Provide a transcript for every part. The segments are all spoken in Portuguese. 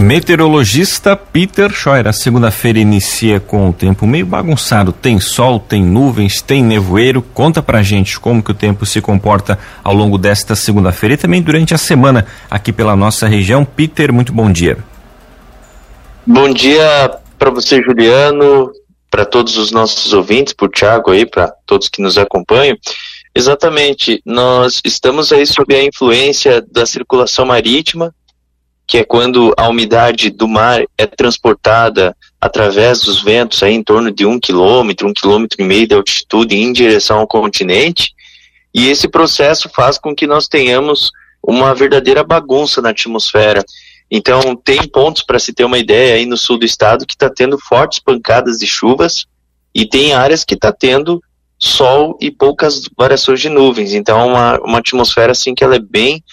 Meteorologista Peter Scheuer. A segunda-feira inicia com o tempo meio bagunçado. Tem sol, tem nuvens, tem nevoeiro. Conta pra gente como que o tempo se comporta ao longo desta segunda-feira e também durante a semana aqui pela nossa região. Peter, muito bom dia. Bom dia para você, Juliano, para todos os nossos ouvintes, por Thiago aí, para todos que nos acompanham. Exatamente, nós estamos aí sob a influência da circulação marítima, que é quando a umidade do mar é transportada através dos ventos aí em torno de um quilômetro, um quilômetro e meio de altitude em direção ao continente, e esse processo faz com que nós tenhamos uma verdadeira bagunça na atmosfera. Então, tem pontos, para se ter uma ideia, aí no sul do estado que está tendo fortes pancadas de chuvas, e tem áreas que está tendo sol e poucas variações de nuvens. Então, uma, uma atmosfera assim que ela é bem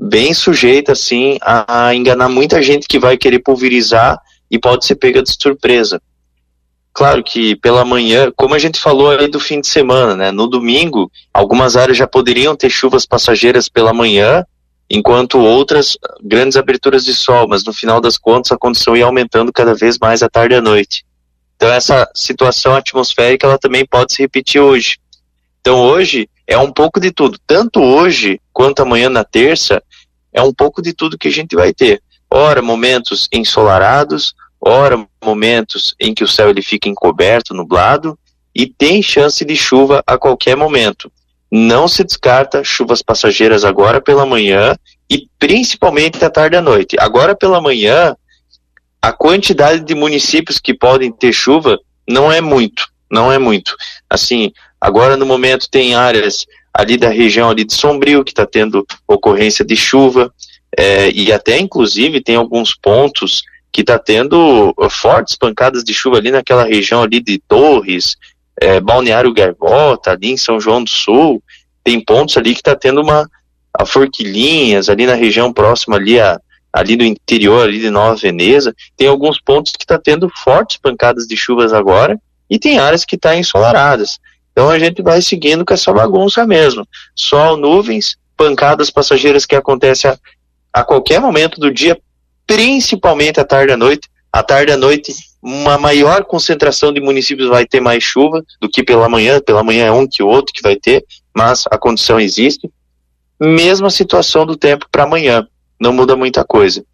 bem sujeita assim a enganar muita gente que vai querer pulverizar e pode ser pega de surpresa. Claro que pela manhã, como a gente falou aí do fim de semana, né? No domingo, algumas áreas já poderiam ter chuvas passageiras pela manhã, enquanto outras grandes aberturas de sol, mas no final das contas a condição ia aumentando cada vez mais à tarde e à noite. Então essa situação atmosférica ela também pode se repetir hoje. Então hoje é um pouco de tudo, tanto hoje quanto amanhã na terça, é um pouco de tudo que a gente vai ter. Ora, momentos ensolarados, ora, momentos em que o céu ele fica encoberto, nublado, e tem chance de chuva a qualquer momento. Não se descarta chuvas passageiras agora pela manhã e principalmente à tarde à noite. Agora pela manhã, a quantidade de municípios que podem ter chuva não é muito, não é muito. Assim, agora no momento tem áreas ali da região ali de Sombrio, que está tendo ocorrência de chuva, é, e até inclusive tem alguns pontos que está tendo fortes pancadas de chuva ali naquela região ali de Torres, é, Balneário Gaivota, ali em São João do Sul, tem pontos ali que está tendo uma a Forquilinhas, ali na região próxima ali a ali no interior ali de Nova Veneza, tem alguns pontos que está tendo fortes pancadas de chuvas agora e tem áreas que estão tá ensolaradas. Então a gente vai seguindo com essa bagunça mesmo. Sol, nuvens, pancadas passageiras que acontecem a, a qualquer momento do dia, principalmente à tarde e à noite. À tarde e à noite, uma maior concentração de municípios vai ter mais chuva do que pela manhã. Pela manhã é um que outro que vai ter, mas a condição existe. Mesma situação do tempo para amanhã, não muda muita coisa.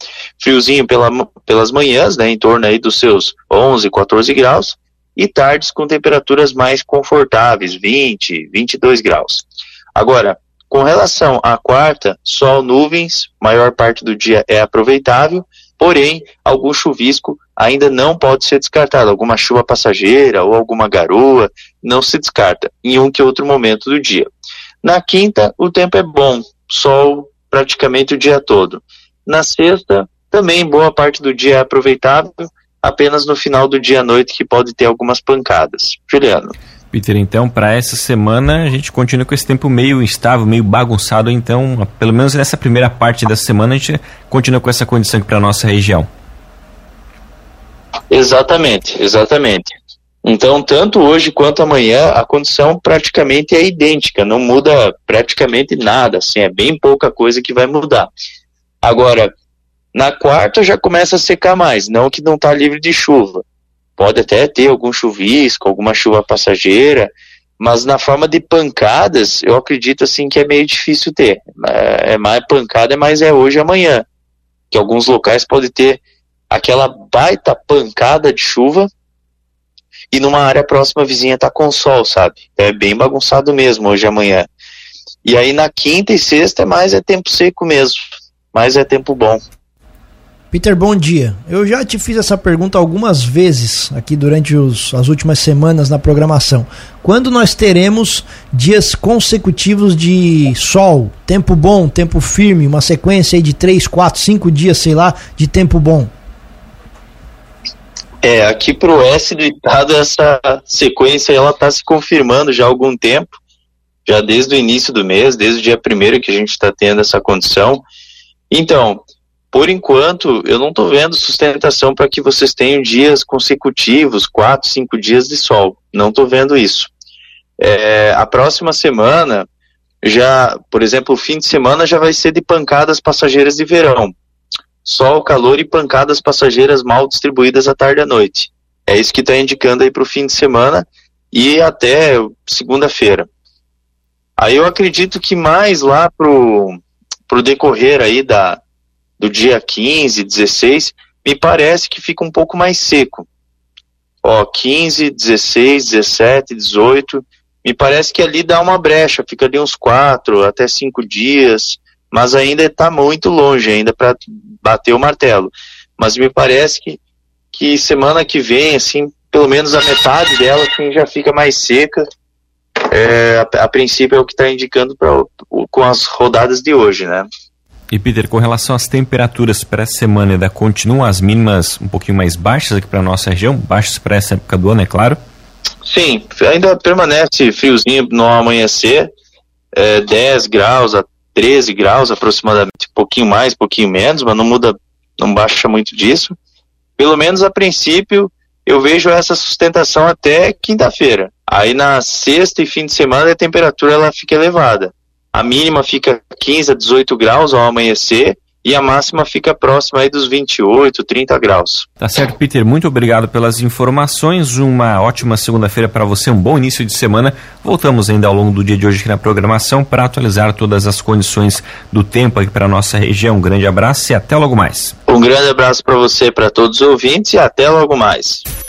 Friozinho pela, pelas manhãs, né, em torno aí dos seus 11, 14 graus, e tardes com temperaturas mais confortáveis, 20, 22 graus. Agora, com relação à quarta, sol, nuvens, maior parte do dia é aproveitável, porém, algum chuvisco ainda não pode ser descartado. Alguma chuva passageira ou alguma garoa não se descarta em um que outro momento do dia. Na quinta, o tempo é bom, sol praticamente o dia todo. Na sexta, também boa parte do dia é aproveitável, apenas no final do dia à noite que pode ter algumas pancadas. Juliano. Peter, então, para essa semana a gente continua com esse tempo meio instável, meio bagunçado, então, pelo menos nessa primeira parte da semana a gente continua com essa condição aqui para nossa região. Exatamente, exatamente. Então, tanto hoje quanto amanhã, a condição praticamente é idêntica, não muda praticamente nada, assim, é bem pouca coisa que vai mudar. Agora, na quarta já começa a secar mais, não que não está livre de chuva. Pode até ter algum chuvisco, alguma chuva passageira, mas na forma de pancadas, eu acredito assim que é meio difícil ter. É, é mais pancada, mas é hoje e amanhã. Que alguns locais pode ter aquela baita pancada de chuva e numa área próxima vizinha tá com sol, sabe? É bem bagunçado mesmo hoje e amanhã. E aí na quinta e sexta é mais é tempo seco mesmo, mais é tempo bom. Peter, bom dia. Eu já te fiz essa pergunta algumas vezes aqui durante os, as últimas semanas na programação. Quando nós teremos dias consecutivos de sol, tempo bom, tempo firme, uma sequência de 3, 4, 5 dias, sei lá, de tempo bom? É, aqui para o oeste do estado essa sequência ela está se confirmando já há algum tempo, já desde o início do mês, desde o dia primeiro que a gente está tendo essa condição. Então, por enquanto, eu não estou vendo sustentação para que vocês tenham dias consecutivos, quatro, cinco dias de sol. Não estou vendo isso. É, a próxima semana, já, por exemplo, o fim de semana já vai ser de pancadas passageiras de verão. Sol, calor e pancadas passageiras mal distribuídas à tarde e à noite. É isso que está indicando aí para o fim de semana e até segunda-feira. Aí eu acredito que mais lá pro, pro decorrer aí da, do dia 15, 16, me parece que fica um pouco mais seco. Ó, 15, 16, 17, 18, me parece que ali dá uma brecha, fica ali uns 4 até 5 dias, mas ainda está muito longe ainda para bater o martelo. Mas me parece que, que semana que vem, assim, pelo menos a metade dela assim, já fica mais seca. É, a, a, princípio é o que está indicando pra, o, com as rodadas de hoje, né? E Peter, com relação às temperaturas para essa semana, ainda continuam as mínimas um pouquinho mais baixas aqui para a nossa região, baixas para essa época do ano, é claro? Sim, ainda permanece friozinho no amanhecer, é, 10 graus a 13 graus aproximadamente, pouquinho mais, pouquinho menos, mas não muda, não baixa muito disso. Pelo menos a princípio, eu vejo essa sustentação até quinta-feira. Aí na sexta e fim de semana a temperatura ela fica elevada. A mínima fica 15 a 18 graus ao amanhecer e a máxima fica próxima aí dos 28, 30 graus. Tá certo, Peter. Muito obrigado pelas informações. Uma ótima segunda-feira para você, um bom início de semana. Voltamos ainda ao longo do dia de hoje aqui na programação para atualizar todas as condições do tempo aqui para nossa região. Um grande abraço e até logo mais. Um grande abraço para você, para todos os ouvintes e até logo mais.